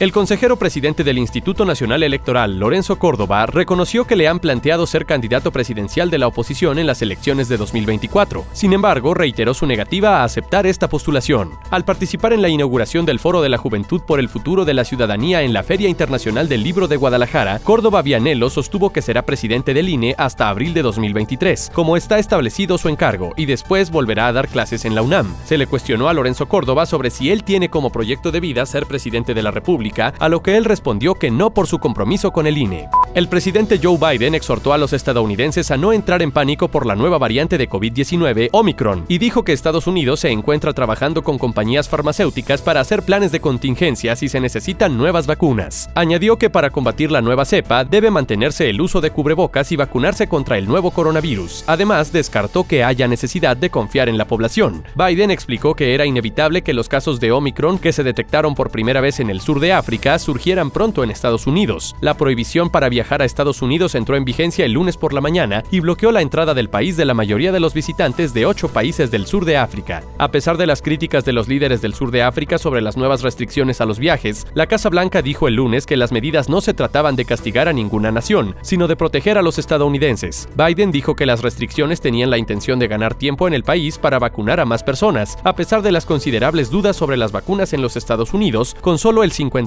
El consejero presidente del Instituto Nacional Electoral, Lorenzo Córdoba, reconoció que le han planteado ser candidato presidencial de la oposición en las elecciones de 2024. Sin embargo, reiteró su negativa a aceptar esta postulación. Al participar en la inauguración del Foro de la Juventud por el Futuro de la Ciudadanía en la Feria Internacional del Libro de Guadalajara, Córdoba Vianello sostuvo que será presidente del INE hasta abril de 2023, como está establecido su encargo, y después volverá a dar clases en la UNAM. Se le cuestionó a Lorenzo Córdoba sobre si él tiene como proyecto de vida ser presidente de la República a lo que él respondió que no por su compromiso con el INE. El presidente Joe Biden exhortó a los estadounidenses a no entrar en pánico por la nueva variante de COVID-19, Omicron, y dijo que Estados Unidos se encuentra trabajando con compañías farmacéuticas para hacer planes de contingencia si se necesitan nuevas vacunas. Añadió que para combatir la nueva cepa debe mantenerse el uso de cubrebocas y vacunarse contra el nuevo coronavirus. Además, descartó que haya necesidad de confiar en la población. Biden explicó que era inevitable que los casos de Omicron que se detectaron por primera vez en el sur de África surgieran pronto en Estados Unidos. La prohibición para viajar a Estados Unidos entró en vigencia el lunes por la mañana y bloqueó la entrada del país de la mayoría de los visitantes de ocho países del sur de África. A pesar de las críticas de los líderes del sur de África sobre las nuevas restricciones a los viajes, la Casa Blanca dijo el lunes que las medidas no se trataban de castigar a ninguna nación, sino de proteger a los estadounidenses. Biden dijo que las restricciones tenían la intención de ganar tiempo en el país para vacunar a más personas, a pesar de las considerables dudas sobre las vacunas en los Estados Unidos, con solo el 50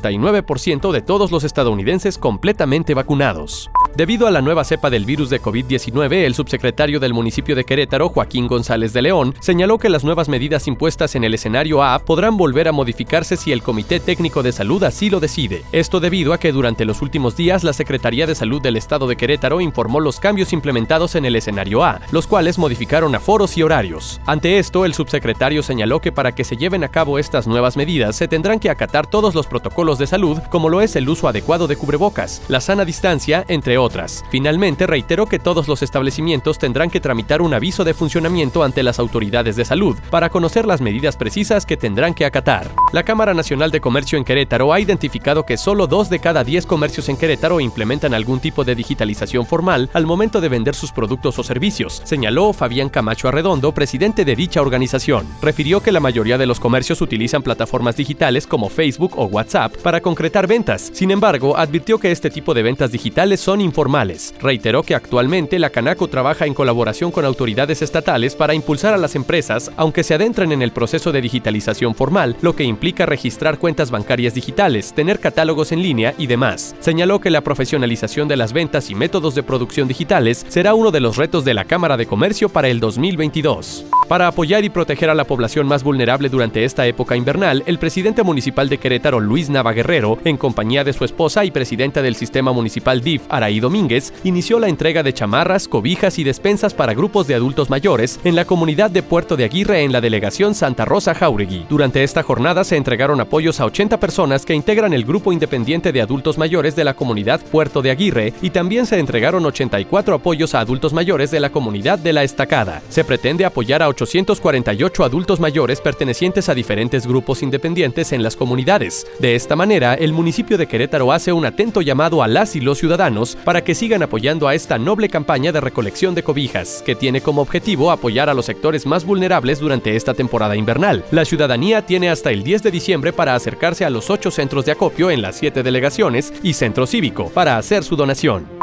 de todos los estadounidenses completamente vacunados. Debido a la nueva cepa del virus de COVID-19, el subsecretario del municipio de Querétaro, Joaquín González de León, señaló que las nuevas medidas impuestas en el escenario A podrán volver a modificarse si el Comité Técnico de Salud así lo decide. Esto debido a que durante los últimos días la Secretaría de Salud del Estado de Querétaro informó los cambios implementados en el escenario A, los cuales modificaron aforos y horarios. Ante esto, el subsecretario señaló que para que se lleven a cabo estas nuevas medidas se tendrán que acatar todos los protocolos de salud, como lo es el uso adecuado de cubrebocas, la sana distancia, entre otras. Finalmente, reiteró que todos los establecimientos tendrán que tramitar un aviso de funcionamiento ante las autoridades de salud para conocer las medidas precisas que tendrán que acatar. La Cámara Nacional de Comercio en Querétaro ha identificado que solo dos de cada diez comercios en Querétaro implementan algún tipo de digitalización formal al momento de vender sus productos o servicios, señaló Fabián Camacho Arredondo, presidente de dicha organización. Refirió que la mayoría de los comercios utilizan plataformas digitales como Facebook o WhatsApp para concretar ventas. Sin embargo, advirtió que este tipo de ventas digitales son informales. Reiteró que actualmente la Canaco trabaja en colaboración con autoridades estatales para impulsar a las empresas, aunque se adentren en el proceso de digitalización formal, lo que implica registrar cuentas bancarias digitales, tener catálogos en línea y demás. Señaló que la profesionalización de las ventas y métodos de producción digitales será uno de los retos de la Cámara de Comercio para el 2022. Para apoyar y proteger a la población más vulnerable durante esta época invernal, el presidente municipal de Querétaro, Luis Navaguerrero, en compañía de su esposa y presidenta del sistema municipal DIF, Araí Domínguez, inició la entrega de chamarras, cobijas y despensas para grupos de adultos mayores en la comunidad de Puerto de Aguirre en la delegación Santa Rosa Jauregui. Durante esta jornada se entregaron apoyos a 80 personas que integran el grupo independiente de adultos mayores de la comunidad Puerto de Aguirre y también se entregaron 84 apoyos a adultos mayores de la comunidad de La Estacada. Se pretende apoyar a 848 adultos mayores pertenecientes a diferentes grupos independientes en las comunidades. De esta manera, el municipio de Querétaro hace un atento llamado a las y los ciudadanos para que sigan apoyando a esta noble campaña de recolección de cobijas, que tiene como objetivo apoyar a los sectores más vulnerables durante esta temporada invernal. La ciudadanía tiene hasta el 10 de diciembre para acercarse a los ocho centros de acopio en las siete delegaciones y centro cívico para hacer su donación.